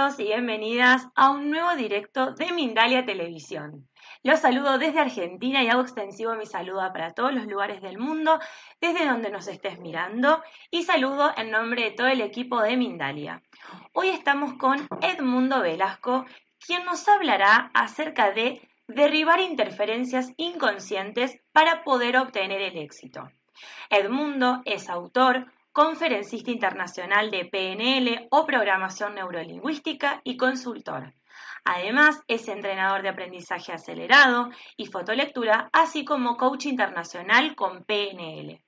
Y bienvenidas a un nuevo directo de Mindalia Televisión. Los saludo desde Argentina y hago extensivo mi saludo para todos los lugares del mundo, desde donde nos estés mirando, y saludo en nombre de todo el equipo de Mindalia. Hoy estamos con Edmundo Velasco, quien nos hablará acerca de derribar interferencias inconscientes para poder obtener el éxito. Edmundo es autor, conferencista internacional de PNL o programación neurolingüística y consultor. Además, es entrenador de aprendizaje acelerado y fotolectura, así como coach internacional con PNL.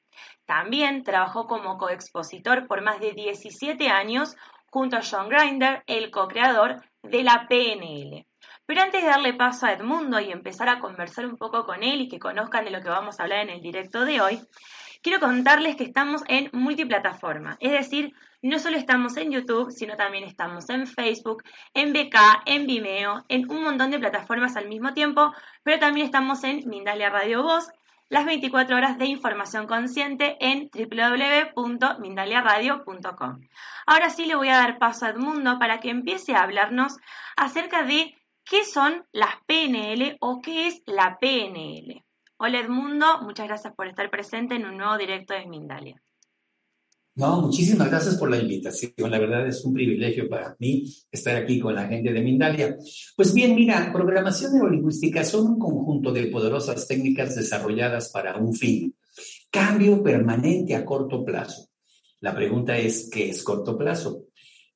También trabajó como coexpositor por más de 17 años junto a John Grinder, el co-creador de la PNL. Pero antes de darle paso a Edmundo y empezar a conversar un poco con él y que conozcan de lo que vamos a hablar en el directo de hoy, quiero contarles que estamos en multiplataforma, es decir, no solo estamos en YouTube, sino también estamos en Facebook, en BK, en Vimeo, en un montón de plataformas al mismo tiempo, pero también estamos en Mindalia Radio Voz, las 24 horas de información consciente en www.mindaliaradio.com. Ahora sí le voy a dar paso a Edmundo para que empiece a hablarnos acerca de qué son las PNL o qué es la PNL. Hola Edmundo, muchas gracias por estar presente en un nuevo directo de Mindalia. No, muchísimas gracias por la invitación. La verdad es un privilegio para mí estar aquí con la gente de Mindalia. Pues bien, mira, programación neurolingüística son un conjunto de poderosas técnicas desarrolladas para un fin. Cambio permanente a corto plazo. La pregunta es, ¿qué es corto plazo?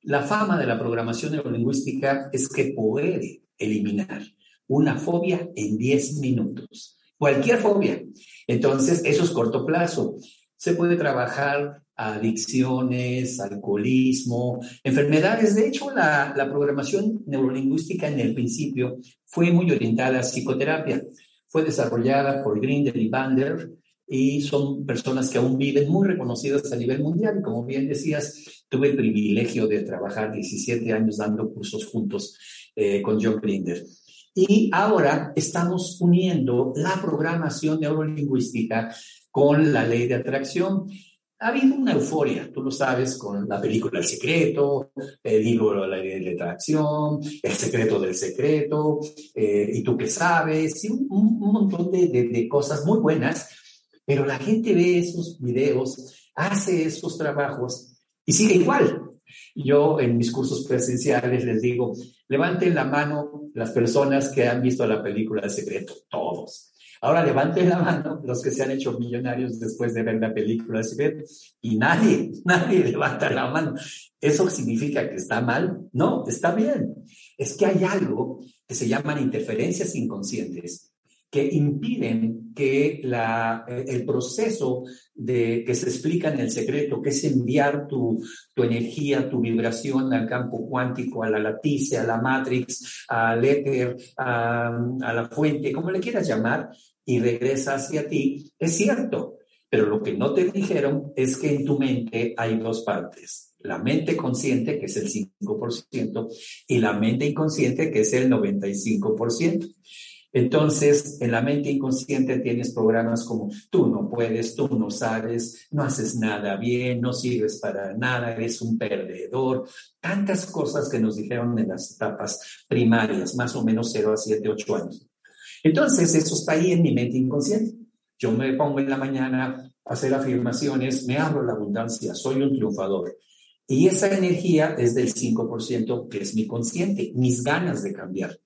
La fama de la programación neurolingüística es que puede eliminar una fobia en 10 minutos cualquier fobia. Entonces, eso es corto plazo. Se puede trabajar adicciones, alcoholismo, enfermedades. De hecho, la, programación neurolingüística en el principio fue muy orientada a psicoterapia. Fue desarrollada por Grinder y Bander y son personas que aún viven muy reconocidas a nivel mundial. Y como bien decías, tuve el privilegio de trabajar 17 años dando cursos juntos eh, con John Grinder. Y ahora estamos uniendo la programación neurolingüística con la ley de atracción. Ha habido una euforia, tú lo sabes, con la película El Secreto, el libro La Ley de Atracción, El Secreto del Secreto, eh, y tú qué sabes, y un, montón de, de, de cosas muy buenas, pero la gente ve esos videos, hace esos trabajos y sigue igual. Yo en mis cursos presenciales les digo, levanten la mano las personas que han visto la película El Secreto, todos. Ahora levanten la mano los que se han hecho millonarios después de ver la película El Secreto y nadie, nadie levanta la mano. ¿Eso significa que está mal? No, está bien. Es que hay algo que se llaman interferencias inconscientes que impiden que la, el proceso de, que se explica en el secreto, que es enviar tu, tu energía, tu vibración al campo cuántico, a la latice, a la matrix, al éter, a, a la fuente, como le quieras llamar, y regresa hacia ti, es cierto. Pero lo que no te dijeron es que en tu mente hay dos partes. La mente consciente, que es el 5%, y la mente inconsciente, que es el 95%. Entonces, en la mente inconsciente tienes programas como tú no puedes, tú no sabes, no haces nada bien, no sirves para nada, eres un perdedor. Tantas cosas que nos dijeron en las etapas primarias, más o menos 0 a 7, 8 años. Entonces, eso está ahí en mi mente inconsciente. Yo me pongo en la mañana a hacer afirmaciones, me abro la abundancia, soy un triunfador. Y esa energía es del 5% que es mi consciente, mis ganas de cambiar.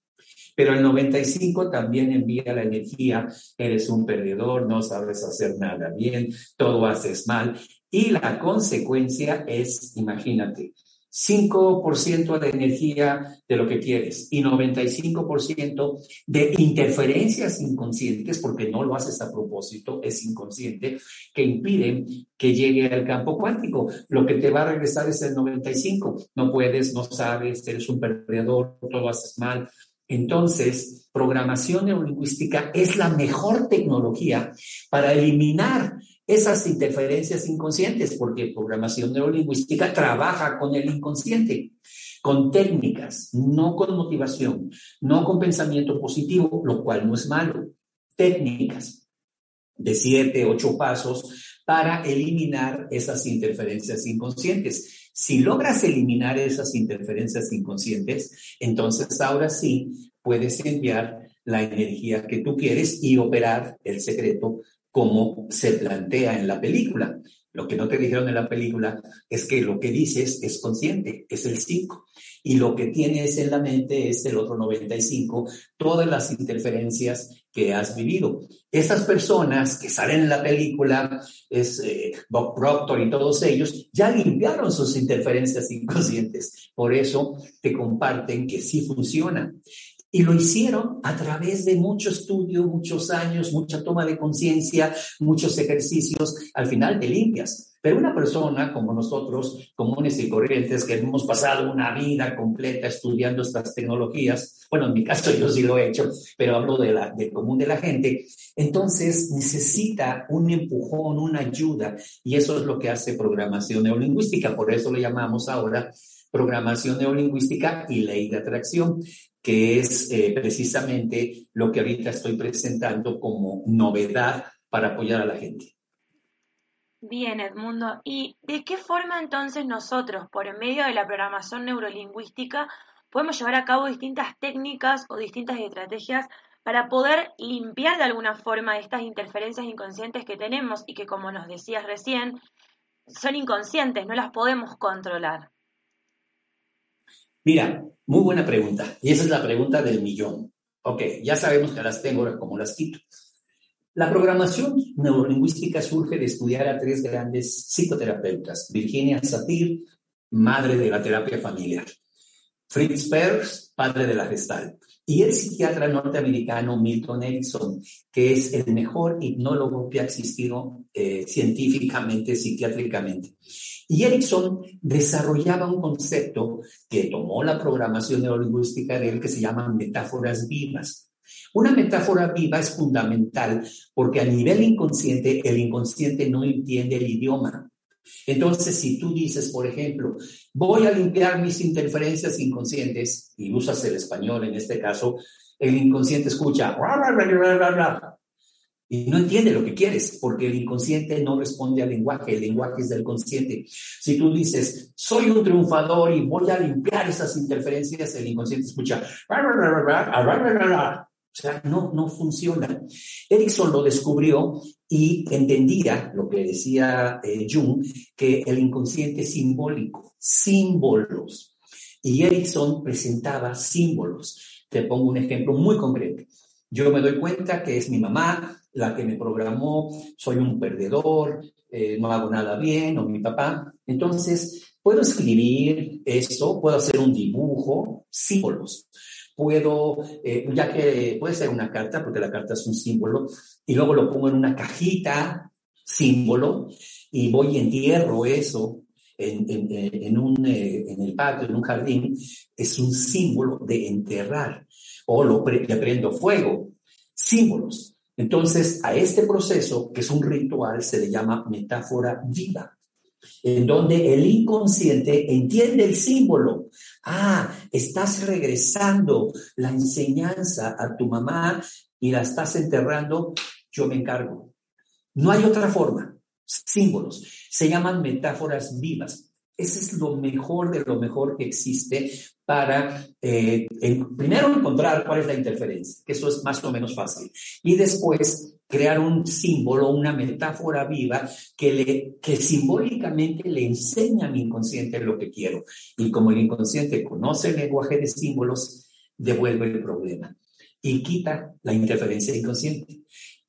Pero el 95 también envía la energía, eres un perdedor, no sabes hacer nada bien, todo haces mal. Y la consecuencia es, imagínate, 5% de energía de lo que quieres y 95% de interferencias inconscientes, porque no lo haces a propósito, es inconsciente, que impiden que llegue al campo cuántico. Lo que te va a regresar es el 95. No puedes, no sabes, eres un perdedor, todo haces mal. Entonces, programación neurolingüística es la mejor tecnología para eliminar esas interferencias inconscientes, porque programación neurolingüística trabaja con el inconsciente, con técnicas, no con motivación, no con pensamiento positivo, lo cual no es malo. Técnicas de siete, ocho pasos para eliminar esas interferencias inconscientes. Si logras eliminar esas interferencias inconscientes, entonces ahora sí puedes enviar la energía que tú quieres y operar el secreto como se plantea en la película. Lo que no te dijeron en la película es que lo que dices es consciente, es el 5. Y lo que tienes en la mente es el otro 95, todas las interferencias que has vivido. Esas personas que salen en la película, es eh, Bob Proctor y todos ellos, ya limpiaron sus interferencias inconscientes. Por eso te comparten que sí funciona. Y lo hicieron a través de mucho estudio, muchos años, mucha toma de conciencia, muchos ejercicios. Al final te limpias. Pero una persona como nosotros, comunes y corrientes, que hemos pasado una vida completa estudiando estas tecnologías, bueno, en mi caso yo sí lo he hecho, pero hablo de la, del común de la gente, entonces necesita un empujón, una ayuda, y eso es lo que hace programación neurolingüística. Por eso lo llamamos ahora programación neurolingüística y ley de atracción que es eh, precisamente lo que ahorita estoy presentando como novedad para apoyar a la gente. Bien, Edmundo. ¿Y de qué forma entonces nosotros, por medio de la programación neurolingüística, podemos llevar a cabo distintas técnicas o distintas estrategias para poder limpiar de alguna forma estas interferencias inconscientes que tenemos y que, como nos decías recién, son inconscientes, no las podemos controlar? Mira, muy buena pregunta. Y esa es la pregunta del millón. Ok, ya sabemos que las tengo, como las quito. La programación neurolingüística surge de estudiar a tres grandes psicoterapeutas. Virginia Satir, madre de la terapia familiar. Fritz Perls, padre de la gestal. Y el psiquiatra norteamericano Milton Erickson, que es el mejor hipnólogo que ha existido eh, científicamente, psiquiátricamente. Y Erickson desarrollaba un concepto que tomó la programación neurolingüística de él que se llaman metáforas vivas. Una metáfora viva es fundamental porque a nivel inconsciente el inconsciente no entiende el idioma. Entonces, si tú dices, por ejemplo, voy a limpiar mis interferencias inconscientes, y usas el español en este caso, el inconsciente escucha, y no entiende lo que quieres, porque el inconsciente no responde al lenguaje, el lenguaje es del consciente. Si tú dices, soy un triunfador y voy a limpiar esas interferencias, el inconsciente escucha, o sea, no, no funciona. Erickson lo descubrió y entendía lo que decía eh, Jung, que el inconsciente simbólico, símbolos. Y Erickson presentaba símbolos. Te pongo un ejemplo muy concreto. Yo me doy cuenta que es mi mamá, la que me programó, soy un perdedor, eh, no hago nada bien, o mi papá. Entonces, puedo escribir esto, puedo hacer un dibujo, símbolos. Puedo, eh, ya que puede ser una carta, porque la carta es un símbolo, y luego lo pongo en una cajita, símbolo, y voy y entierro eso en, en, un, eh, en el patio, en un jardín, es un símbolo de enterrar. O lo le prendo fuego, símbolos. Entonces, a este proceso, que es un ritual, se le llama metáfora viva, en donde el inconsciente entiende el símbolo. Ah, estás regresando la enseñanza a tu mamá y la estás enterrando, yo me encargo. No hay otra forma. Símbolos. Se llaman metáforas vivas. Ese es lo mejor de lo mejor que existe para, eh, primero, encontrar cuál es la interferencia, que eso es más o menos fácil, y después crear un símbolo, una metáfora viva que, le, que simbólicamente le enseña a mi inconsciente lo que quiero. Y como el inconsciente conoce el lenguaje de símbolos, devuelve el problema y quita la interferencia inconsciente.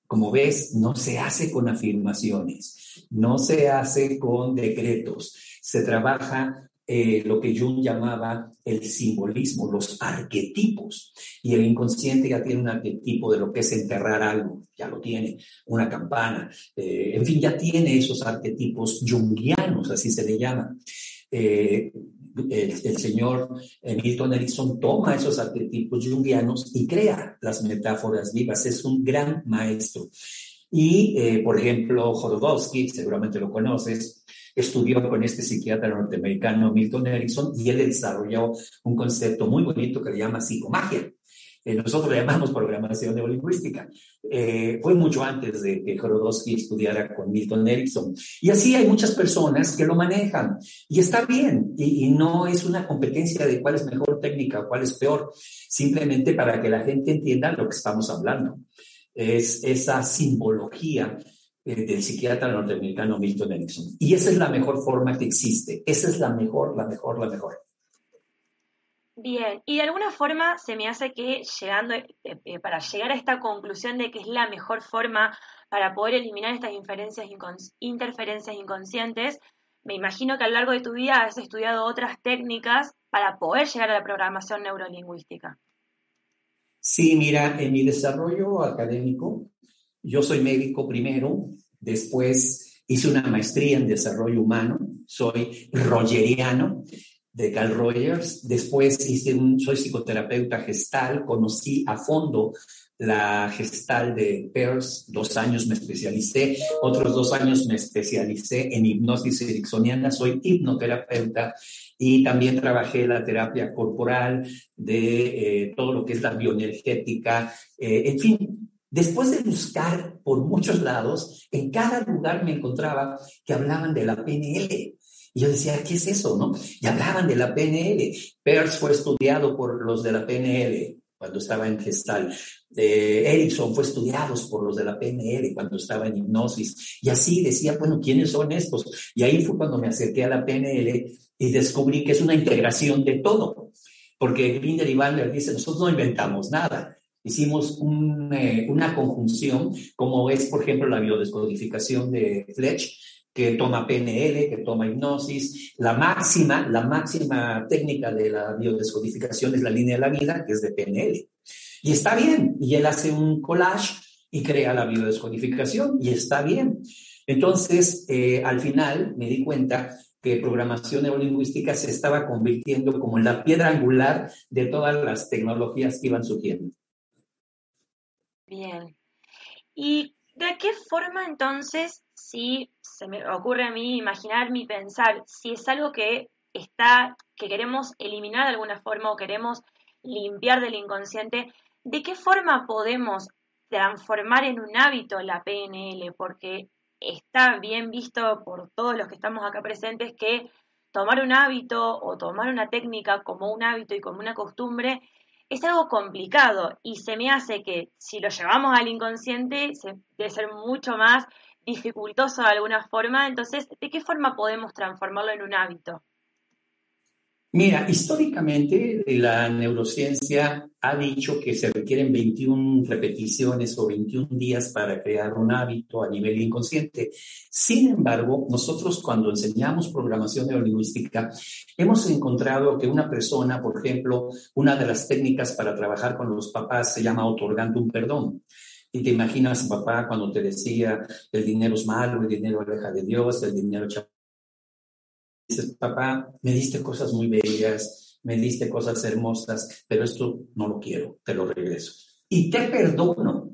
Como ves, no se hace con afirmaciones, no se hace con decretos, se trabaja eh, lo que Jung llamaba el simbolismo, los arquetipos. Y el inconsciente ya tiene un arquetipo de lo que es enterrar algo, ya lo tiene, una campana, eh, en fin, ya tiene esos arquetipos jungianos, así se le llama. Eh, el, señor Milton Erickson toma esos arquetipos jungianos y crea las metáforas vivas. Es un gran maestro. Y, por ejemplo, Jodorowsky, seguramente lo conoces, estudió con este psiquiatra norteamericano Milton Erickson y él desarrolló un concepto muy bonito que le llama psicomagia. Eh, nosotros le llamamos programación neurolingüística. Eh, fue mucho antes de que Jorodowski estudiara con Milton Erickson. Y así hay muchas personas que lo manejan. Y está bien. Y, y no es una competencia de cuál es mejor técnica cuál es peor. Simplemente para que la gente entienda lo que estamos hablando. Es esa simbología del psiquiatra norteamericano Milton Erickson. Y esa es la mejor forma que existe. Esa es la mejor, la mejor, la mejor. Bien, y de alguna forma se me hace que llegando, eh, eh, para llegar a esta conclusión de que es la mejor forma para poder eliminar estas inferencias interferencias inconscientes, me imagino que a lo largo de tu vida has estudiado otras técnicas para poder llegar a la programación neurolingüística. Sí, mira, en mi desarrollo académico yo soy médico primero, después hice una maestría en desarrollo humano, soy rogeriano de Carl Rogers, después hice un, soy psicoterapeuta gestal, conocí a fondo la gestal de Peirce, dos años me especialicé, otros dos años me especialicé en hipnosis ericksoniana, soy hipnoterapeuta y también trabajé la terapia corporal de eh, todo lo que es la bioenergética, eh, en fin, Después de buscar por muchos lados, en cada lugar me encontraba que hablaban de la PNL. Y yo decía, ¿qué es eso? ¿No? Y hablaban de la PNL. Peirce fue estudiado por los de la PNL cuando estaba en gestal. Eh, Erickson fue estudiado por los de la PNL cuando estaba en hipnosis. Y así decía, bueno, ¿quiénes son estos? Y ahí fue cuando me acerqué a la PNL y descubrí que es una integración de todo. Porque Grinder y Bandler dicen, nosotros no inventamos nada hicimos eh, una conjunción, como es, por ejemplo, la biodescodificación de Fletch, que toma PNL, que toma hipnosis. La máxima, la máxima técnica de la biodescodificación es la línea de la vida, que es de PNL. Y está bien, y él hace un collage y crea la biodescodificación, y está bien. Entonces, eh, al final me di cuenta que programación neurolingüística se estaba convirtiendo como la piedra angular de todas las tecnologías que iban surgiendo. Bien. ¿Y de qué forma entonces, si se me ocurre a mí imaginar mi pensar, si es algo que está, que queremos eliminar de alguna forma o queremos limpiar del inconsciente, ¿de qué forma podemos transformar en un hábito la PNL? Porque está bien visto por todos los que estamos acá presentes que tomar un hábito o tomar una técnica como un hábito y como una costumbre es algo complicado y se me hace que si lo llevamos al inconsciente se, debe ser mucho más dificultoso de alguna forma. Entonces, ¿de qué forma podemos transformarlo en un hábito? Mira, históricamente la neurociencia ha dicho que se requieren 21 repeticiones o 21 días para crear un hábito a nivel inconsciente. Sin embargo, nosotros cuando enseñamos programación neurolingüística, hemos encontrado que una persona, por ejemplo, una de las técnicas para trabajar con los papás se llama otorgando un perdón. Y te imaginas, papá, cuando te decía, el dinero es malo, el dinero aleja de Dios, el dinero dices, papá, me diste cosas muy bellas, me diste cosas hermosas, pero esto no lo quiero, te lo regreso. Y te perdono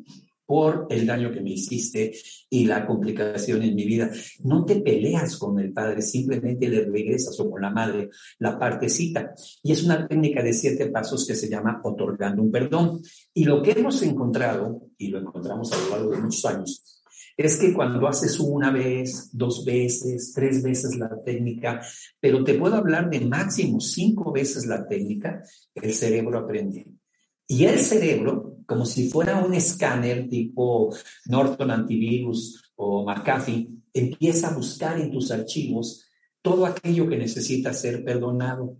por el daño que me hiciste y la complicación en mi vida. No te peleas con el padre, simplemente le regresas o con la madre la partecita. Y es una técnica de siete pasos que se llama otorgando un perdón. Y lo que hemos encontrado, y lo encontramos a lo largo de muchos años, es que cuando haces una vez, dos veces, tres veces la técnica, pero te puedo hablar de máximo cinco veces la técnica, el cerebro aprende. Y el cerebro, como si fuera un escáner tipo Norton Antivirus o McAfee, empieza a buscar en tus archivos todo aquello que necesita ser perdonado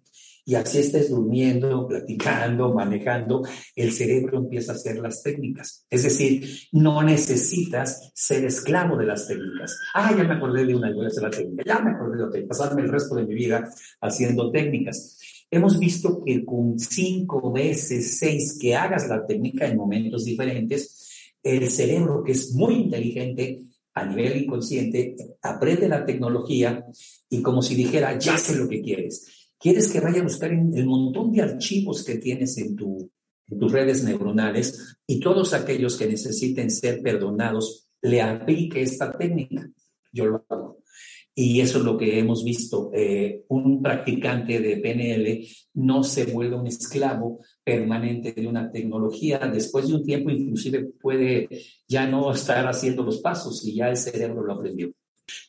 y así estés durmiendo, platicando, manejando, el cerebro empieza a hacer las técnicas. Es decir, no necesitas ser esclavo de las técnicas. Ah, ya me acordé de una, voy a hacer la técnica. Ya me acordé de otra, pasarme el resto de mi vida haciendo técnicas. Hemos visto que con cinco veces, seis que hagas la técnica en momentos diferentes, el cerebro, que es muy inteligente, a nivel inconsciente, aprende la tecnología y como si dijera, ya sé lo que quieres quieres que vaya a buscar el montón de archivos que tienes en, tu, en tus redes neuronales y todos aquellos que necesiten ser perdonados, le aplique esta técnica. Yo lo hago. Y eso es lo que hemos visto. Eh, un practicante de PNL no se vuelve un esclavo permanente de una tecnología. Después de un tiempo, inclusive puede ya no estar haciendo los pasos y ya el cerebro lo aprendió.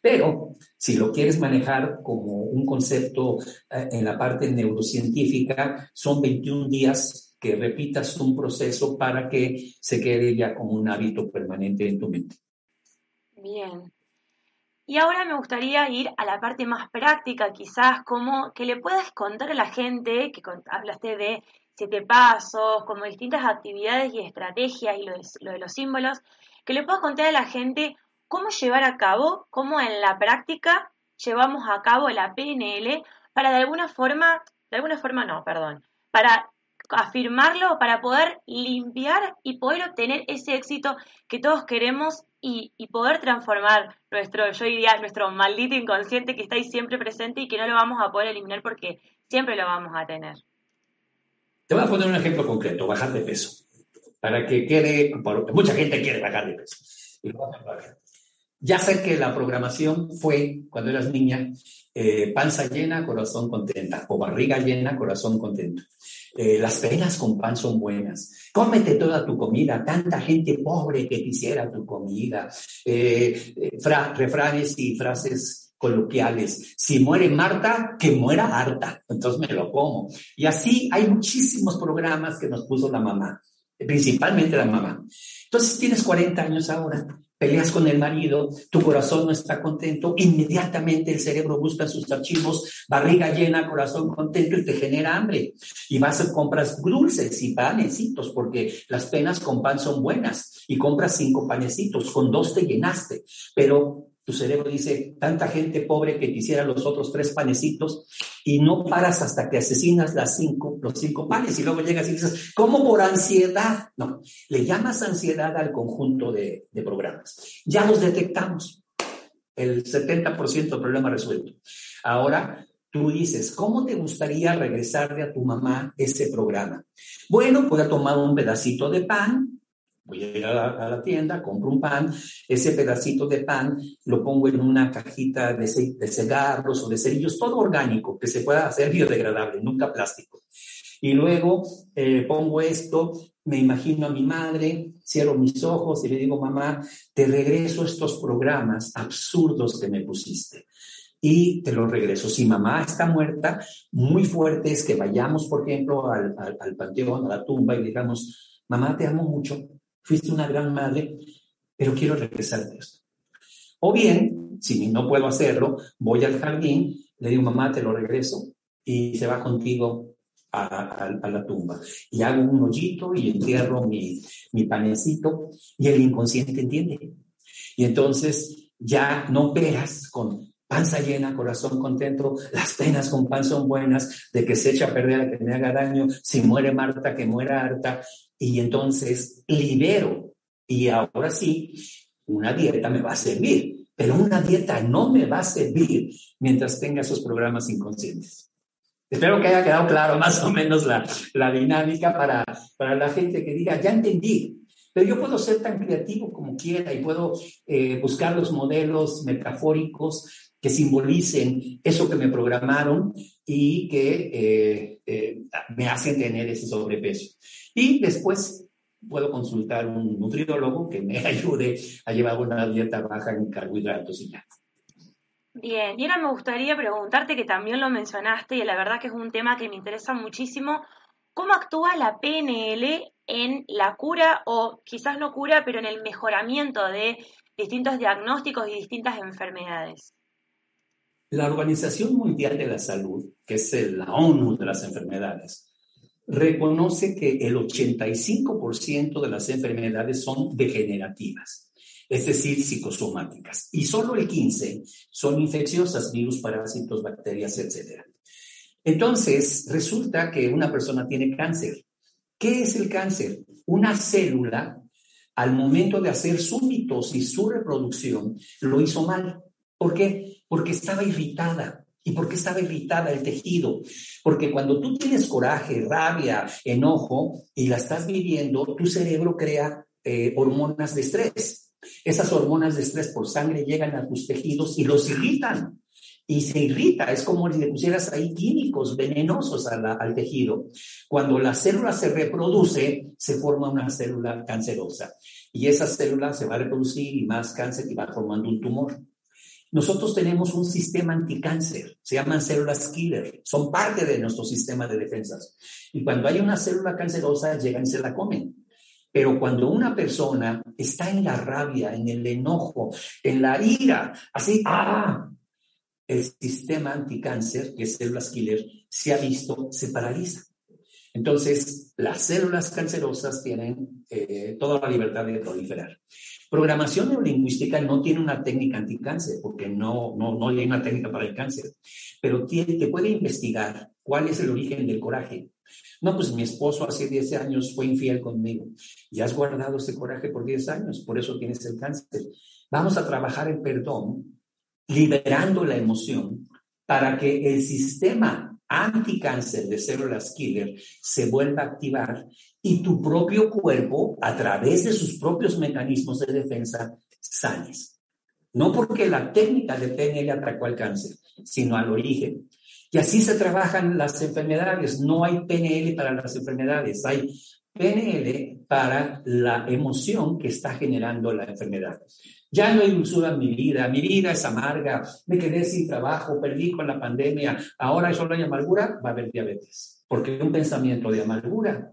Pero si lo quieres manejar como un concepto eh, en la parte neurocientífica, son 21 días que repitas un proceso para que se quede ya como un hábito permanente en tu mente. Bien. Y ahora me gustaría ir a la parte más práctica, quizás, como que le puedas contar a la gente, que hablaste de siete pasos, como distintas actividades y estrategias y lo de, los símbolos, que le puedas contar a la gente cómo llevar a cabo, cómo en la práctica llevamos a cabo la PNL para de alguna forma, de alguna forma no, perdón, para afirmarlo, para poder limpiar y poder obtener ese éxito que todos queremos y, poder transformar nuestro, yo diría, nuestro maldito inconsciente que está ahí siempre presente y que no lo vamos a poder eliminar porque siempre lo vamos a tener. Te voy a poner un ejemplo concreto, bajar de peso. Para que quede, mucha gente quiere bajar de peso. Ya sé que la programación fue, cuando eras niña, eh, panza llena, corazón contenta, o barriga llena, corazón contento. Eh, las penas con pan son buenas. Cómete toda tu comida. Tanta gente pobre que quisiera tu comida. Eh, eh, refranes y frases coloquiales. Si muere Marta, que muera harta. Entonces me lo como. Y así hay muchísimos programas que nos puso la mamá, principalmente la mamá. Entonces tienes 40 años ahora peleas con el marido, tu corazón no está contento, inmediatamente el cerebro busca sus archivos, barriga llena, corazón contento y te genera hambre. Y vas a compras dulces y panecitos, porque las penas con pan son buenas, y compras cinco panecitos, con dos te llenaste, pero tu cerebro dice, tanta gente pobre que quisiera los otros tres panecitos y no paras hasta que asesinas las cinco, los cinco panes y luego llegas y dices, ¿cómo por ansiedad? No, le llamas ansiedad al conjunto de, programas. Ya los detectamos. El 70% del problema resuelto. Ahora, tú dices, ¿cómo te gustaría regresarle a tu mamá ese programa? Bueno, voy a tomar un pedacito de pan, Voy a ir a la, tienda, compro un pan, ese pedacito de pan lo pongo en una cajita de, de cigarros o de cerillos, todo orgánico, que se pueda hacer biodegradable, nunca plástico. Y luego eh, pongo esto, me imagino a mi madre, cierro mis ojos y le digo, mamá, te regreso estos programas absurdos que me pusiste y te los regreso. Si mamá está muerta, muy fuerte es que vayamos, por ejemplo, al, al, al, panteón, a la tumba y digamos, mamá, te amo mucho, fuiste una gran madre, pero quiero regresar de esto. O bien, si no puedo hacerlo, voy al jardín, le digo, mamá, te lo regreso, y se va contigo a, la tumba. Y hago un hoyito y entierro mi, panecito, y el inconsciente entiende. Y entonces ya no veas con panza llena, corazón contento, las penas con pan son buenas, de que se echa a perder a que me haga daño, si muere Marta, que muera harta, y entonces libero. Y ahora sí, una dieta me va a servir, pero una dieta no me va a servir mientras tenga esos programas inconscientes. Espero que haya quedado claro más o menos la, la dinámica para, para la gente que diga, ya entendí, pero yo puedo ser tan creativo como quiera y puedo eh, buscar los modelos metafóricos que simbolicen eso que me programaron y que eh, eh, me hacen tener ese sobrepeso. Y después puedo consultar un nutriólogo que me ayude a llevar una dieta baja en carbohidratos y ya. Bien, y ahora me gustaría preguntarte, que también lo mencionaste, y la verdad que es un tema que me interesa muchísimo, ¿cómo actúa la PNL en la cura, o quizás no cura, pero en el mejoramiento de distintos diagnósticos y distintas enfermedades? La Organización Mundial de la Salud, que es la ONU de las enfermedades, reconoce que el 85% de las enfermedades son degenerativas, es decir, psicosomáticas, y solo el 15% son infecciosas, virus, parásitos, bacterias, etc. Entonces, resulta que una persona tiene cáncer. ¿Qué es el cáncer? Una célula, al momento de hacer su mitosis, su reproducción, lo hizo mal. ¿Por qué? Porque estaba irritada, ¿Y por qué estaba irritada el tejido? Porque cuando tú tienes coraje, rabia, enojo y la estás viviendo, tu cerebro crea eh, hormonas de estrés. Esas hormonas de estrés por sangre llegan a tus tejidos y los irritan. Y se irrita, es como si le pusieras ahí químicos venenosos al tejido. Cuando la célula se reproduce, se forma una célula cancerosa. Y esa célula se va a reproducir y más cáncer y va formando un tumor. Nosotros tenemos un sistema anticáncer, se llaman células killer, son parte de nuestro sistema de defensas. Y cuando hay una célula cancerosa, llegan y se la comen. Pero cuando una persona está en la rabia, en el enojo, en la ira, así, ¡ah! El sistema anticáncer, que es células killer, se ha visto, se paraliza. Entonces, las células cancerosas tienen eh, toda la libertad de proliferar. Programación neurolingüística no tiene una técnica anticáncer, porque no, no, no hay una técnica para el cáncer, pero tiene, te puede investigar cuál es el origen del coraje. No, pues mi esposo hace 10 años fue infiel conmigo y has guardado ese coraje por 10 años, por eso tienes el cáncer. Vamos a trabajar el perdón, liberando la emoción para que el sistema anticáncer de células killer se vuelva a activar y tu propio cuerpo, a través de sus propios mecanismos de defensa, sanes. No porque la técnica de PNL atracó al cáncer, sino al origen. Y así se trabajan las enfermedades. No hay PNL para las enfermedades, hay PNL para la emoción que está generando la enfermedad. Ya no hay dulzura en mi vida, mi vida es amarga, me quedé sin trabajo, perdí con la pandemia, ahora solo hay amargura, va a haber diabetes. Porque un pensamiento de amargura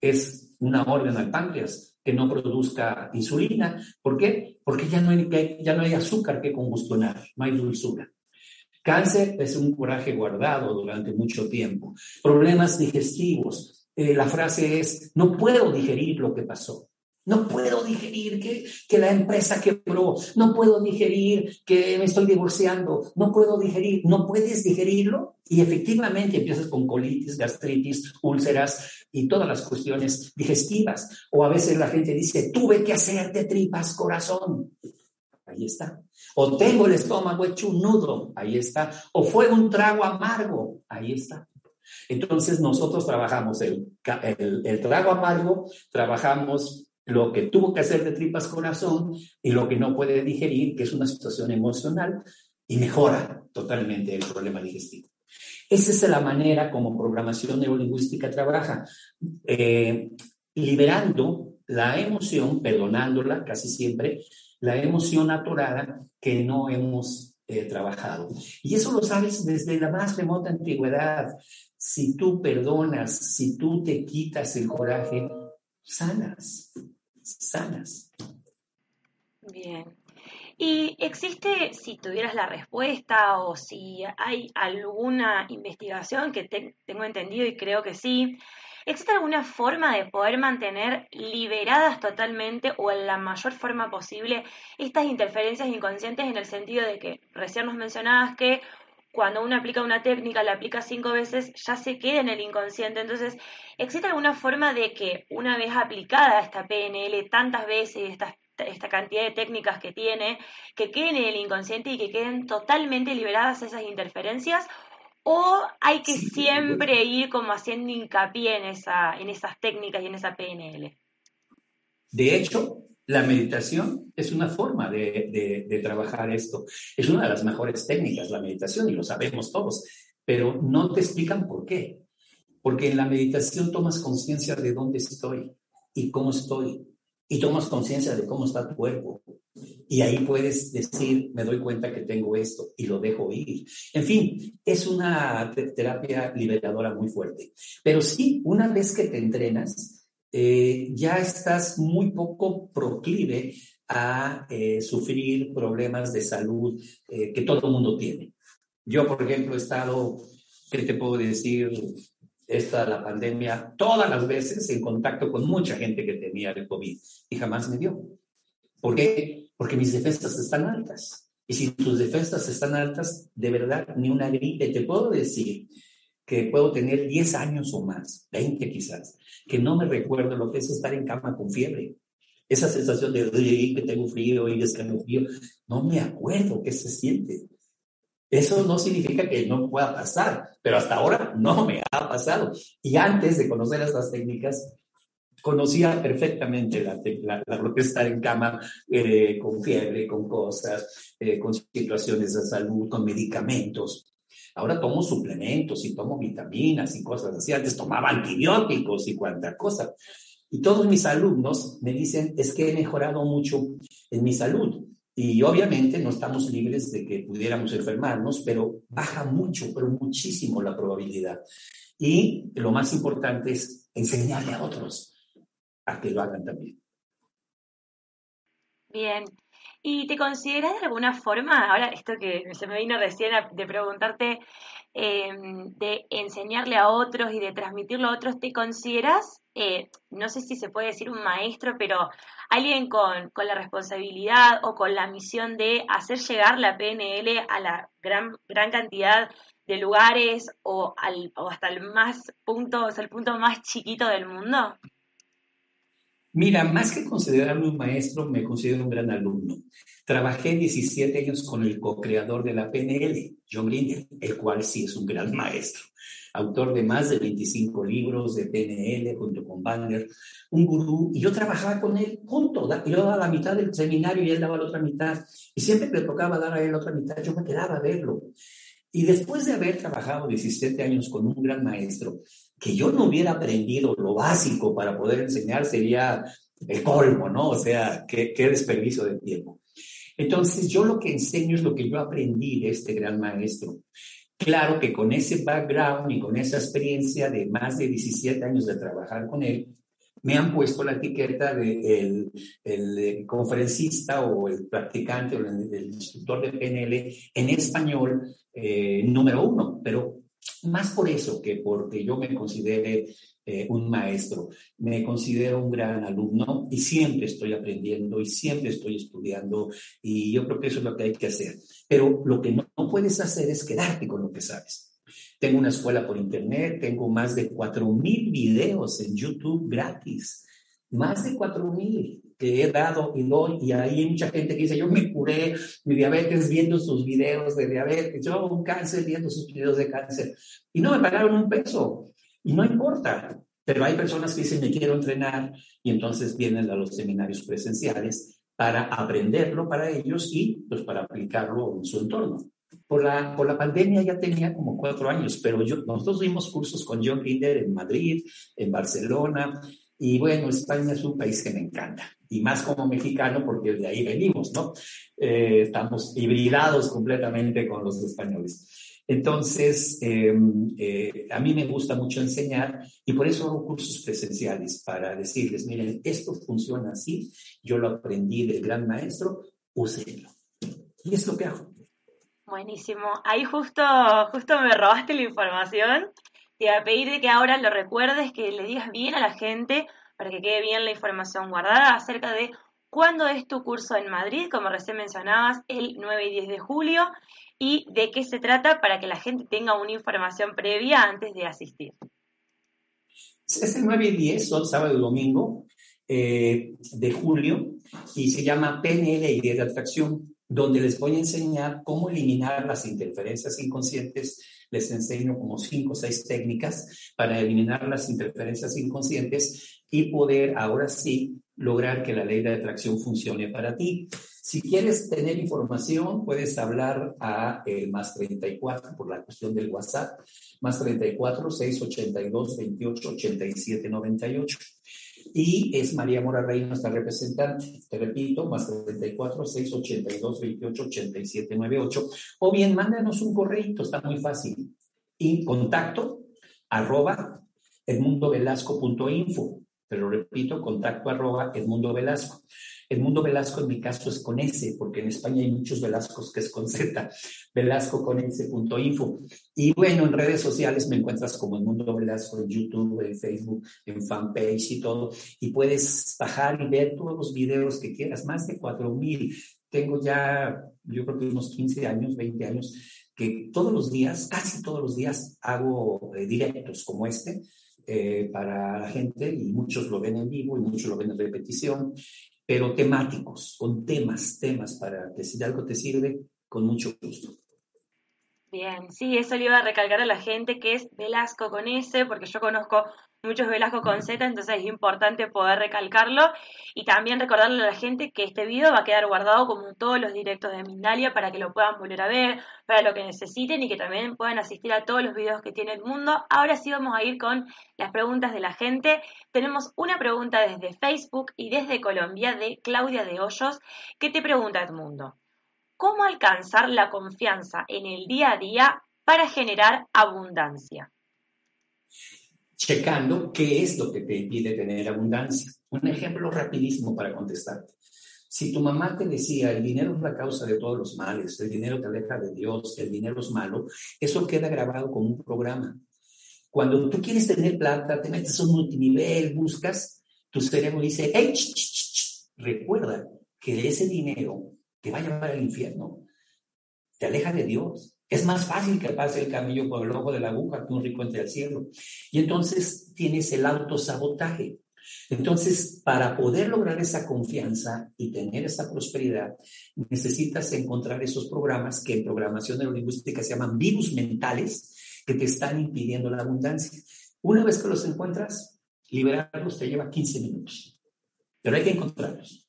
es una orden al páncreas que no produzca insulina. ¿Por qué? Porque ya no hay, ya no hay azúcar que combustionar, no hay dulzura. Cáncer es un coraje guardado durante mucho tiempo. Problemas digestivos. Eh, la frase es, no puedo digerir lo que pasó. No puedo digerir que, que, la empresa quebró. No puedo digerir que me estoy divorciando. No puedo digerir. No puedes digerirlo. Y efectivamente empiezas con colitis, gastritis, úlceras y todas las cuestiones digestivas. O a veces la gente dice, tuve que hacerte tripas corazón. Ahí está. O tengo el estómago hecho un nudo. Ahí está. O fue un trago amargo. Ahí está. Entonces nosotros trabajamos el, el, el trago amargo, trabajamos lo que tuvo que hacer de tripas corazón y lo que no puede digerir, que es una situación emocional, y mejora totalmente el problema digestivo. Esa es la manera como programación neurolingüística trabaja, eh, liberando la emoción, perdonándola casi siempre, la emoción atorada que no hemos eh, trabajado. Y eso lo sabes desde la más remota antigüedad. Si tú perdonas, si tú te quitas el coraje, sanas, sanas. Bien. ¿Y existe, si tuvieras la respuesta o si hay alguna investigación que tengo entendido y creo que sí, ¿existe alguna forma de poder mantener liberadas totalmente o en la mayor forma posible estas interferencias inconscientes en el sentido de que recién nos mencionabas que cuando uno aplica una técnica, la aplica cinco veces, ya se queda en el inconsciente. Entonces, ¿existe alguna forma de que una vez aplicada esta PNL tantas veces, esta, esta cantidad de técnicas que tiene, que queden en el inconsciente y que queden totalmente liberadas esas interferencias? ¿O hay que siempre ir como haciendo hincapié en, esa, en esas técnicas y en esa PNL? De hecho, la meditación es una forma de, trabajar esto. Es una de las mejores técnicas, la meditación, y lo sabemos todos, pero no te explican por qué. Porque en la meditación tomas conciencia de dónde estoy y cómo estoy, y tomas conciencia de cómo está tu cuerpo. Y ahí puedes decir, me doy cuenta que tengo esto y lo dejo ir. En fin, es una terapia liberadora muy fuerte. Pero sí, una vez que te entrenas, eh, ya estás muy poco proclive a eh, sufrir problemas de salud eh, que todo el mundo tiene. Yo, por ejemplo, he estado, ¿qué te puedo decir? Esta, la pandemia, todas las veces en contacto con mucha gente que tenía el COVID y jamás me dio. ¿Por qué? Porque mis defensas están altas. Y si tus defensas están altas, de verdad, ni una gripe, te puedo decir que puedo tener 10 años o más, 20 quizás, que no me recuerdo lo que es estar en cama con fiebre. Esa sensación de que tengo frío y es que no me acuerdo qué se siente. Eso no significa que no pueda pasar, pero hasta ahora no me ha pasado. Y antes de conocer estas técnicas, conocía perfectamente la, la, lo que estar en cama eh, con fiebre, con cosas, eh, con situaciones de salud, con medicamentos. Ahora tomo suplementos y tomo vitaminas y cosas así. Antes tomaba antibióticos y cuanta cosa. Y todos mis alumnos me dicen, es que he mejorado mucho en mi salud. Y obviamente no estamos libres de que pudiéramos enfermarnos, pero baja mucho, pero muchísimo la probabilidad. Y lo más importante es enseñarle a otros a que lo hagan también. Bien. ¿Y te consideras de alguna forma, ahora esto que se me vino recién de preguntarte, em, de enseñarle a otros y de transmitirlo a otros, ¿te consideras, eh, no sé si se puede decir un maestro, pero alguien con, con, la responsabilidad o con la misión de hacer llegar la PNL a la gran, gran cantidad de lugares o, al, o hasta el más punto, o el punto más chiquito del mundo? Mira, más que considerarme un maestro, me considero un gran alumno. Trabajé 17 años con el co-creador de la PNL, John Grinder, el cual sí es un gran maestro, autor de más de 25 libros de PNL junto con Wagner, un gurú, y yo trabajaba con él junto, yo daba la mitad del seminario y él daba la otra mitad, y siempre que le tocaba dar a él la otra mitad, yo me quedaba a verlo. Y después de haber trabajado 17 años con un gran maestro, que yo no hubiera aprendido lo básico para poder enseñar sería el colmo, ¿no? O sea, qué, qué desperdicio de tiempo. Entonces, yo lo que enseño es lo que yo aprendí de este gran maestro. Claro que con ese background y con esa experiencia de más de 17 años de trabajar con él, me han puesto la etiqueta de el, el conferencista o el practicante o el, instructor de PNL en español eh, número uno, pero más por eso que porque yo me considere eh, un maestro, me considero un gran alumno y siempre estoy aprendiendo y siempre estoy estudiando y yo creo que eso es lo que hay que hacer. Pero lo que no, no puedes hacer es quedarte con lo que sabes. Tengo una escuela por internet, tengo más de 4.000 videos en YouTube gratis, más de 4.000 que he dado y doy, y ahí hay mucha gente que dice, yo me curé mi diabetes viendo sus videos de diabetes, yo un cáncer viendo sus videos de cáncer, y no me pagaron un peso, y no importa, pero hay personas que dicen, me quiero entrenar, y entonces vienen a los seminarios presenciales para aprenderlo para ellos y pues para aplicarlo en su entorno. Por la, por la pandemia ya tenía como cuatro años, pero yo, nosotros dimos cursos con John Grinder en Madrid, en Barcelona, y bueno, España es un país que me encanta, y más como mexicano porque de ahí venimos, ¿no? Eh, estamos hibridados completamente con los españoles. Entonces, em, eh, a mí me gusta mucho enseñar y por eso hago cursos presenciales para decirles, miren, esto funciona así, yo lo aprendí del gran maestro, úsenlo. Y es lo que hago. Buenísimo. Ahí justo, justo me robaste la información. Te voy a pedir que ahora lo recuerdes, que le digas bien a la gente para que quede bien la información guardada acerca de cuándo es tu curso en Madrid, como recién mencionabas, el 9 y 10 de julio, y de qué se trata para que la gente tenga una información previa antes de asistir. Es el 9 y 10, son sábado y domingo eh, de julio, y se llama PNL y de atracción donde les voy a enseñar cómo eliminar las interferencias inconscientes. Les enseño como cinco o seis técnicas para eliminar las interferencias inconscientes y poder ahora sí lograr que la ley de atracción funcione para ti. Si quieres tener información, puedes hablar a el más 34 por la cuestión del WhatsApp, más 34 682 28 87 98 y es María Mora Rey nuestra representante. Te repito, más 34 682 28 87 98. O bien, mándanos un correo, está muy fácil. Y contacto arroba edmundovelasco.info. Pero repito, contacto arroba edmundovelasco. El mundo Velasco en mi caso es con S, porque en España hay muchos Velascos que es con Z, Velasco con S.info. Y bueno, en redes sociales me encuentras como el mundo Velasco en YouTube, en Facebook, en fanpage y todo. Y puedes bajar y ver todos los videos que quieras, más de 4000. Tengo ya, yo creo que unos 15 años, 20 años, que todos los días, casi todos los días, hago eh, directos como este. Eh, para la gente y muchos lo ven en vivo y muchos lo ven en repetición pero temáticos, con temas, temas para que si algo te sirve, con mucho gusto. Bien, sí, eso le iba a recalcar a la gente que es Velasco con S, porque yo conozco muchos Velasco con Z, entonces es importante poder recalcarlo y también recordarle a la gente que este video va a quedar guardado como todos los directos de Mindalia para que lo puedan volver a ver, para lo que necesiten y que también puedan asistir a todos los videos que tiene el mundo. Ahora sí vamos a ir con las preguntas de la gente. Tenemos una pregunta desde Facebook y desde Colombia de Claudia de Hoyos que te pregunta Edmundo cómo alcanzar la confianza en el día a día para generar abundancia. Checando qué es lo que te impide tener abundancia. Un ejemplo rapidísimo para contestarte. Si tu mamá te decía, el dinero es la causa de todos los males, el dinero te aleja de Dios, el dinero es malo, eso queda grabado como un programa. Cuando tú quieres tener plata, te metes a un multinivel, buscas, tu cerebro dice, hey, recuerda que ese dinero te va a llevar al infierno. Te aleja de Dios. Es más fácil que pase el camino por el ojo de la aguja que un rico entre al cielo. Y entonces tienes el autosabotaje. Entonces, para poder lograr esa confianza y tener esa prosperidad, necesitas encontrar esos programas que en programación neurolingüística se llaman virus mentales que te están impidiendo la abundancia. Una vez que los encuentras, liberarlos te lleva 15 minutos. Pero hay que encontrarlos.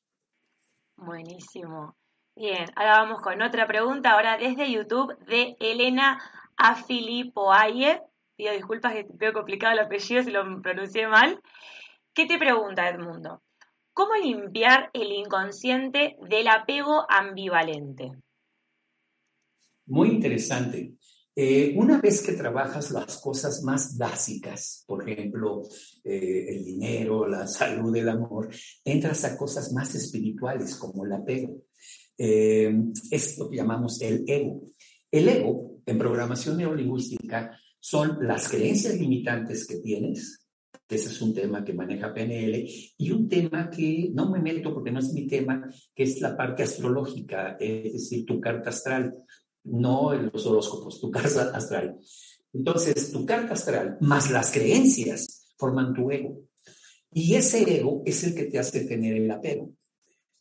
Buenísimo. Bien, ahora vamos con otra pregunta, ahora desde YouTube de Elena Afilipoaye. Pido disculpas que veo complicado el apellido si lo pronuncié mal. ¿Qué te pregunta Edmundo? ¿Cómo limpiar el inconsciente del apego ambivalente? Muy interesante. Eh, una vez que trabajas las cosas más básicas, por ejemplo, eh, el dinero, la salud, el amor, entras a cosas más espirituales como el apego eh, es lo que llamamos el ego. El ego, en programación neurolingüística, son las creencias limitantes que tienes, ese es un tema que maneja PNL, y un tema que no me meto porque no es mi tema, que es la parte astrológica, es decir, tu carta astral, no los horóscopos, tu carta astral. Entonces, tu carta astral más las creencias forman tu ego. Y ese ego es el que te hace tener el apego.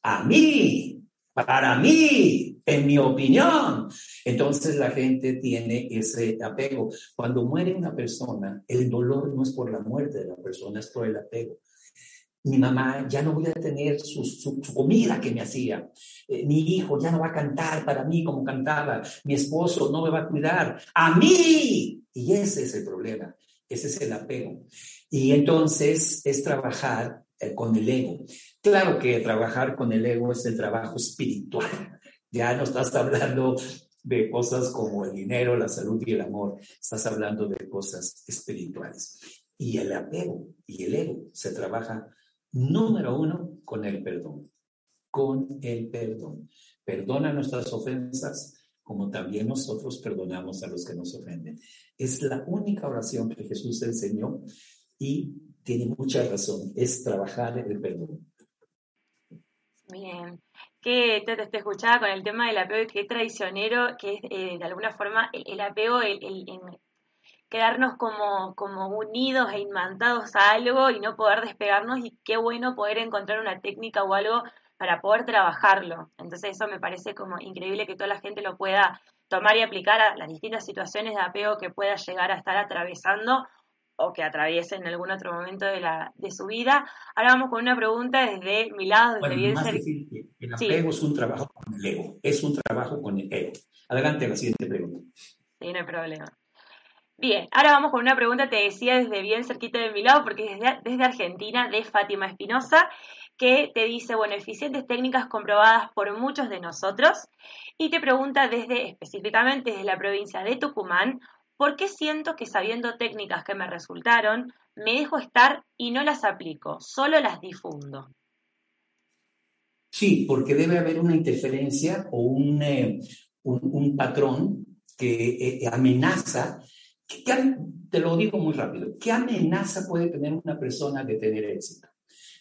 A mí, para mí, en mi opinión. Entonces la gente tiene ese apego. Cuando muere una persona, el dolor no es por la muerte de la persona, es por el apego. Mi mamá ya no voy a tener su, comida que me hacía. Eh, mi hijo ya no va a cantar para mí como cantaba. Mi esposo no me va a cuidar. A mí. Y ese es el problema. Ese es el apego. Y entonces es trabajar con el ego. Claro que trabajar con el ego es el trabajo espiritual. Ya no estás hablando de cosas como el dinero, la salud y el amor. Estás hablando de cosas espirituales. Y el apego y el ego se trabaja, número uno, con el perdón. Con el perdón. Perdona nuestras ofensas como también nosotros perdonamos a los que nos ofenden. Es la única oración que Jesús enseñó y tiene mucha razón, es trabajar el perdón. Bien, que te, te, escuchaba con el tema del apego y qué traicionero que es eh, de alguna forma el, apego, el, quedarnos como, como unidos e imantados a algo y no poder despegarnos y qué bueno poder encontrar una técnica o algo para poder trabajarlo. Entonces eso me parece como increíble que toda la gente lo pueda tomar y aplicar a las distintas situaciones de apego que pueda llegar a estar atravesando o que atraviese en algún otro momento de, la, de su vida. Ahora vamos con una pregunta desde mi lado, desde bien más decir que el apego es un trabajo con el ego, es un trabajo con el ego. Adelante, la siguiente pregunta. Sí, no hay problema. Bien, ahora vamos con una pregunta, te decía desde bien cerquita de mi lado, porque desde, desde Argentina, de Fátima Espinosa, que te dice, bueno, eficientes técnicas comprobadas por muchos de nosotros, y te pregunta desde, específicamente desde la provincia de Tucumán, ¿Por qué siento que sabiendo técnicas que me resultaron, me dejo estar y no las aplico, solo las difundo? Sí, porque debe haber una interferencia o un, eh, un, patrón que eh, amenaza, te lo digo muy rápido, ¿qué amenaza puede tener una persona de tener éxito?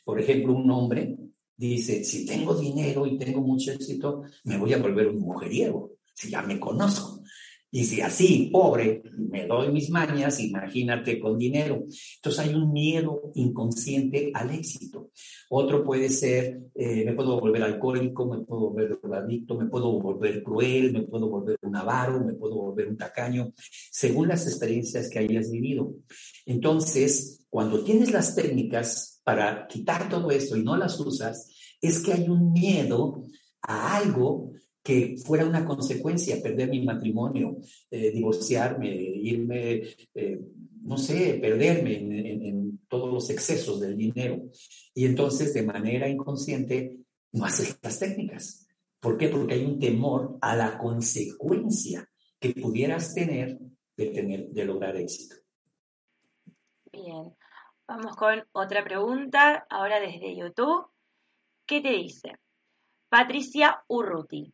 Por ejemplo, un hombre dice, si tengo dinero y tengo mucho éxito, me voy a volver un mujeriego, si ya me conozco. Y si así, pobre, me doy mis mañas, imagínate con dinero. Entonces hay un miedo inconsciente al éxito. Otro puede ser, eh, me puedo volver alcohólico, me puedo volver adicto, me puedo volver cruel, me puedo volver un avaro, me puedo volver un tacaño, según las experiencias que hayas vivido. Entonces, cuando tienes las técnicas para quitar todo esto y no las usas, es que hay un miedo a algo que fuera una consecuencia, perder mi matrimonio, eh, divorciarme, irme, eh, no sé, perderme en, todos los excesos del dinero. Y entonces, de manera inconsciente, no haces las técnicas. ¿Por qué? Porque hay un temor a la consecuencia que pudieras tener de, tener, de lograr éxito. Bien, vamos con otra pregunta, ahora desde YouTube. ¿Qué te dice? Patricia Urruti.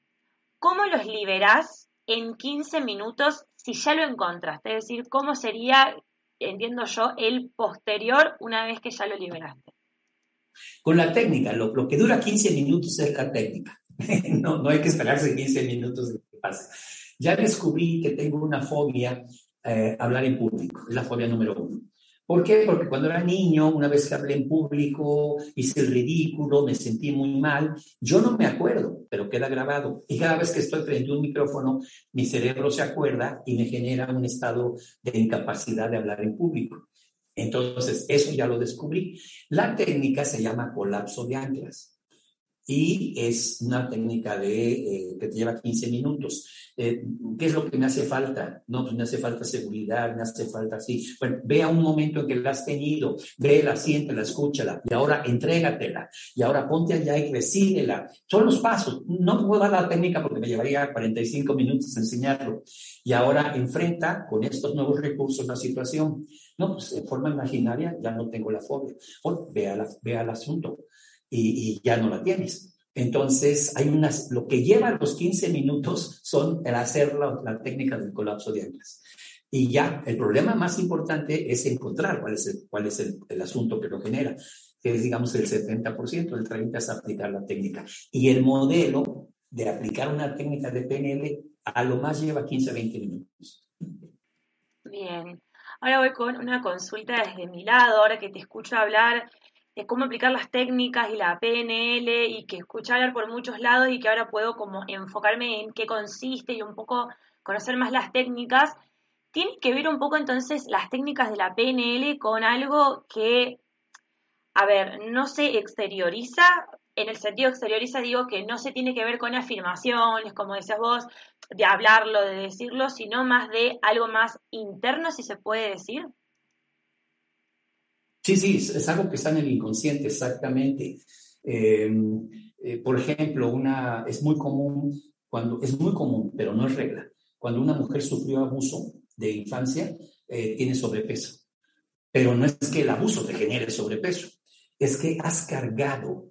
¿Cómo los liberás en 15 minutos si ya lo encontraste? Es decir, ¿cómo sería, entiendo yo, el posterior una vez que ya lo liberaste? Con la técnica, lo, que dura 15 minutos es la técnica. no, hay que esperarse 15 minutos de que pase. Ya descubrí que tengo una fobia eh, hablar en público, es la fobia número uno. ¿Por qué? Porque cuando era niño, una vez que hablé en público, hice el ridículo, me sentí muy mal. Yo no me acuerdo, pero queda grabado. Y cada vez que estoy frente a un micrófono, mi cerebro se acuerda y me genera un estado de incapacidad de hablar en público. Entonces, eso ya lo descubrí. La técnica se llama colapso de anclas y es una técnica de, eh, que te lleva 15 minutos. Eh, ¿Qué es lo que me hace falta? No, pues me hace falta seguridad, me hace falta así. Bueno, vea un momento en que la has tenido, véela, siéntela, escúchala, y ahora entrégatela, y ahora ponte allá y recíbela. Son los pasos. No puedo dar la técnica porque me llevaría 45 minutos enseñarlo. Y ahora enfrenta con estos nuevos recursos la situación. No, pues en forma imaginaria ya no tengo la fobia. O vea, la, vea el asunto y, ya no la tienes. Entonces, hay unas, lo que lleva los 15 minutos son el hacer la, técnica del colapso de anclas. Y ya, el problema más importante es encontrar cuál es el, cuál es el, asunto que lo genera, que es, digamos, el 70%, el 30% es aplicar la técnica. Y el modelo de aplicar una técnica de PNL a lo más lleva 15 a 20 minutos. Bien. Ahora voy con una consulta desde mi lado, ahora que te escucho hablar cómo aplicar las técnicas y la PNL y que escuché hablar por muchos lados y que ahora puedo como enfocarme en qué consiste y un poco conocer más las técnicas. Tiene que ver un poco entonces las técnicas de la PNL con algo que, a ver, no se exterioriza, en el sentido exterioriza digo que no se tiene que ver con afirmaciones, como decías vos, de hablarlo, de decirlo, sino más de algo más interno, si se puede decir. Sí, sí, es, algo que está en el inconsciente, exactamente. Em, eh, por ejemplo, una, es muy común, cuando, es muy común, pero no es regla, cuando una mujer sufrió abuso de infancia, eh, tiene sobrepeso. Pero no es que el abuso te genere sobrepeso, es que has cargado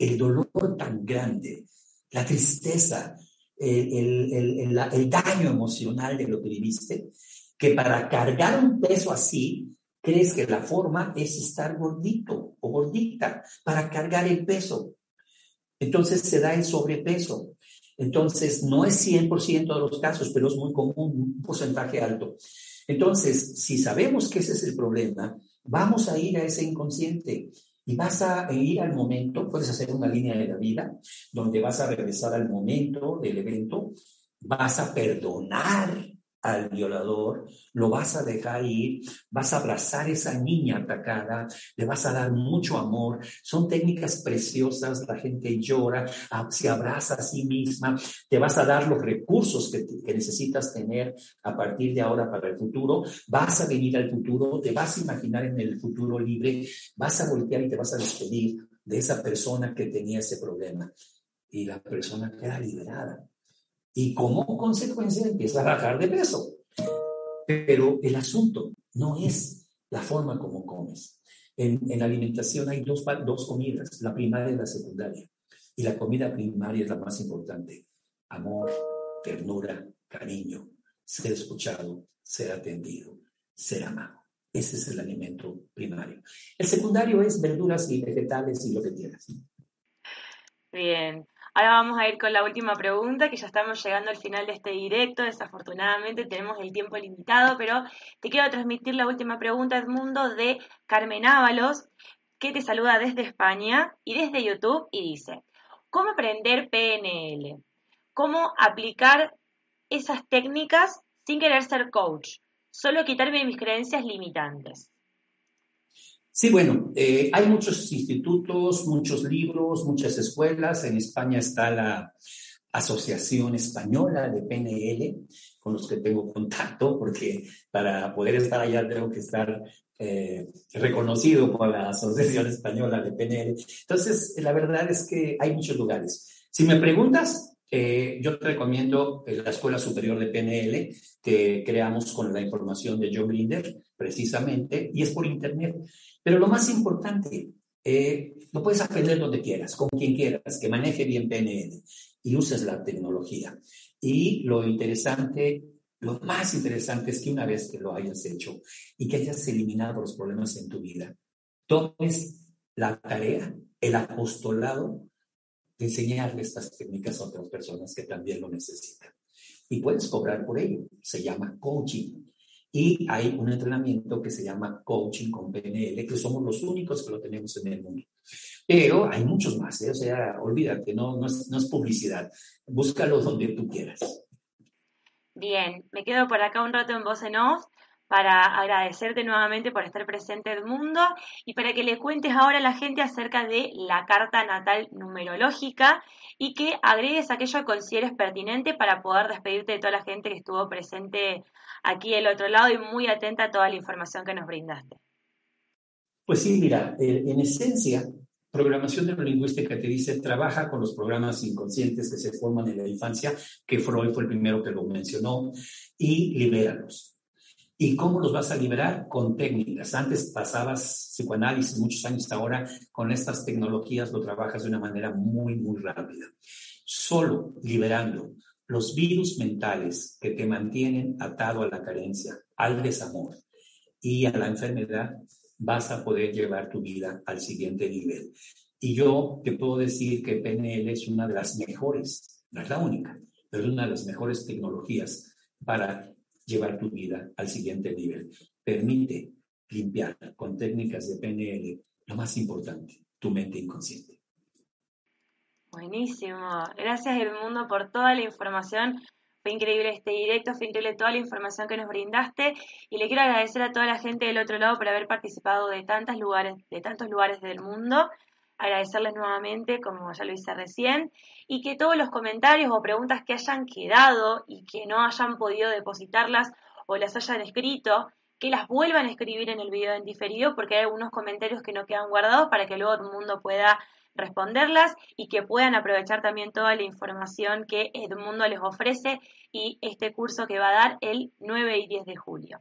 el dolor tan grande, la tristeza, el, el, el daño emocional de lo que viviste, que para cargar un peso así, crees que la forma es estar gordito o gordita para cargar el peso. Entonces se da el sobrepeso. Entonces no es 100% de los casos, pero es muy común, un porcentaje alto. Entonces, si sabemos que ese es el problema, vamos a ir a ese inconsciente y vas a ir al momento, puedes hacer una línea de la vida donde vas a regresar al momento del evento, vas a perdonar al violador, lo vas a dejar ir, vas a abrazar a esa niña atacada, le vas a dar mucho amor. Son técnicas preciosas, la gente llora, ah, se abraza a sí misma, te vas a dar los recursos que, que necesitas tener a partir de ahora para el futuro, vas a venir al futuro, te vas a imaginar en el futuro libre, vas a voltear y te vas a despedir de esa persona que tenía ese problema. Y la persona queda liberada y como consecuencia empieza a bajar de peso. Pero el asunto no es la forma como comes. En, alimentación hay dos, dos comidas, la primaria y la secundaria. Y la comida primaria es la más importante. Amor, ternura, cariño, ser escuchado, ser atendido, ser amado. Ese es el alimento primario. El secundario es verduras y vegetales y lo que quieras. Bien. Ahora vamos a ir con la última pregunta, que ya estamos llegando al final de este directo. Desafortunadamente tenemos el tiempo limitado, pero te quiero transmitir la última pregunta, Edmundo, de Carmen Ábalos, que te saluda desde España y desde YouTube y dice, ¿cómo aprender PNL? ¿Cómo aplicar esas técnicas sin querer ser coach? Solo quitarme mis creencias limitantes. Sí, bueno, eh, hay muchos institutos, muchos libros, muchas escuelas. En España está la Asociación Española de PNL, con los que tengo contacto, porque para poder estar allá tengo que estar eh, reconocido por la Asociación Española de PNL. Entonces, la verdad es que hay muchos lugares. Si me preguntas, eh, yo te recomiendo la Escuela Superior de PNL que creamos con la información de John Grinder, precisamente, y es por Internet. Pero lo más importante, eh, lo puedes aprender donde quieras, con quien quieras, que maneje bien PNL y uses la tecnología. Y lo interesante, lo más interesante es que una vez que lo hayas hecho y que hayas eliminado los problemas en tu vida, tomes la tarea, el apostolado de enseñarle estas técnicas a otras personas que también lo necesitan. Y puedes cobrar por ello. Se llama coaching. Y hay un entrenamiento que se llama coaching con PNL, que somos los únicos que lo tenemos en el mundo. Pero hay muchos más, ¿eh? o sea, olvídate, no, no, es, no es publicidad. Búscalo donde tú quieras. Bien, me quedo por acá un rato en voz en off para agradecerte nuevamente por estar presente el mundo y para que le cuentes ahora a la gente acerca de la carta natal numerológica y que agregues aquello que consideres pertinente para poder despedirte de toda la gente que estuvo presente aquí del otro lado y muy atenta a toda la información que nos brindaste. Pues sí, mira, eh, en esencia, programación neurolingüística te dice, trabaja con los programas inconscientes que se forman en la infancia, que Freud fue el primero que lo mencionó, y libéralos ¿Y cómo los vas a liberar? Con técnicas. Antes pasabas psicoanálisis muchos años, ahora con estas tecnologías lo trabajas de una manera muy, muy rápida. Solo liberando los virus mentales que te mantienen atado a la carencia, al desamor y a la enfermedad, vas a poder llevar tu vida al siguiente nivel. Y yo te puedo decir que PNL es una de las mejores, no es la única, pero es una de las mejores tecnologías para llevar tu vida al siguiente nivel. Permite limpiar con técnicas de PNL lo más importante, tu mente inconsciente. Buenísimo. Gracias Edmundo por toda la información. Fue increíble este directo, fue increíble toda la información que nos brindaste y le quiero agradecer a toda la gente del otro lado por haber participado de tantos lugares, de tantos lugares del mundo agradecerles nuevamente, como ya lo hice recién, y que todos los comentarios o preguntas que hayan quedado y que no hayan podido depositarlas o las hayan escrito, que las vuelvan a escribir en el video en diferido, porque hay algunos comentarios que no quedan guardados para que luego todo el mundo pueda responderlas y que puedan aprovechar también toda la información que Edmundo les ofrece y este curso que va a dar el 9 y 10 de julio.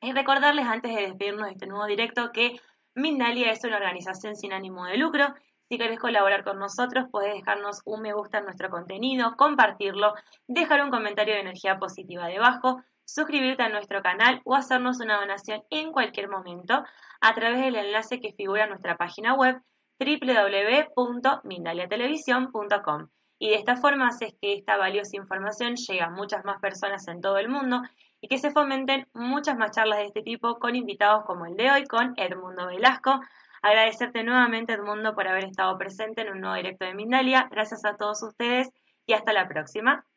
Y recordarles antes de despedirnos de este nuevo directo que Mindalia es una organización sin ánimo de lucro. Si querés colaborar con nosotros, podés dejarnos un me gusta en nuestro contenido, compartirlo, dejar un comentario de energía positiva debajo, suscribirte a nuestro canal o hacernos una donación en cualquier momento a través del enlace que figura en nuestra página web www.mindaliatelevisión.com. Y de esta forma haces que esta valiosa información llegue a muchas más personas en todo el mundo y que se fomenten muchas más charlas de este tipo con invitados como el de hoy con Edmundo Velasco. Agradecerte nuevamente Edmundo por haber estado presente en un nuevo directo de Mindalia. Gracias a todos ustedes y hasta la próxima.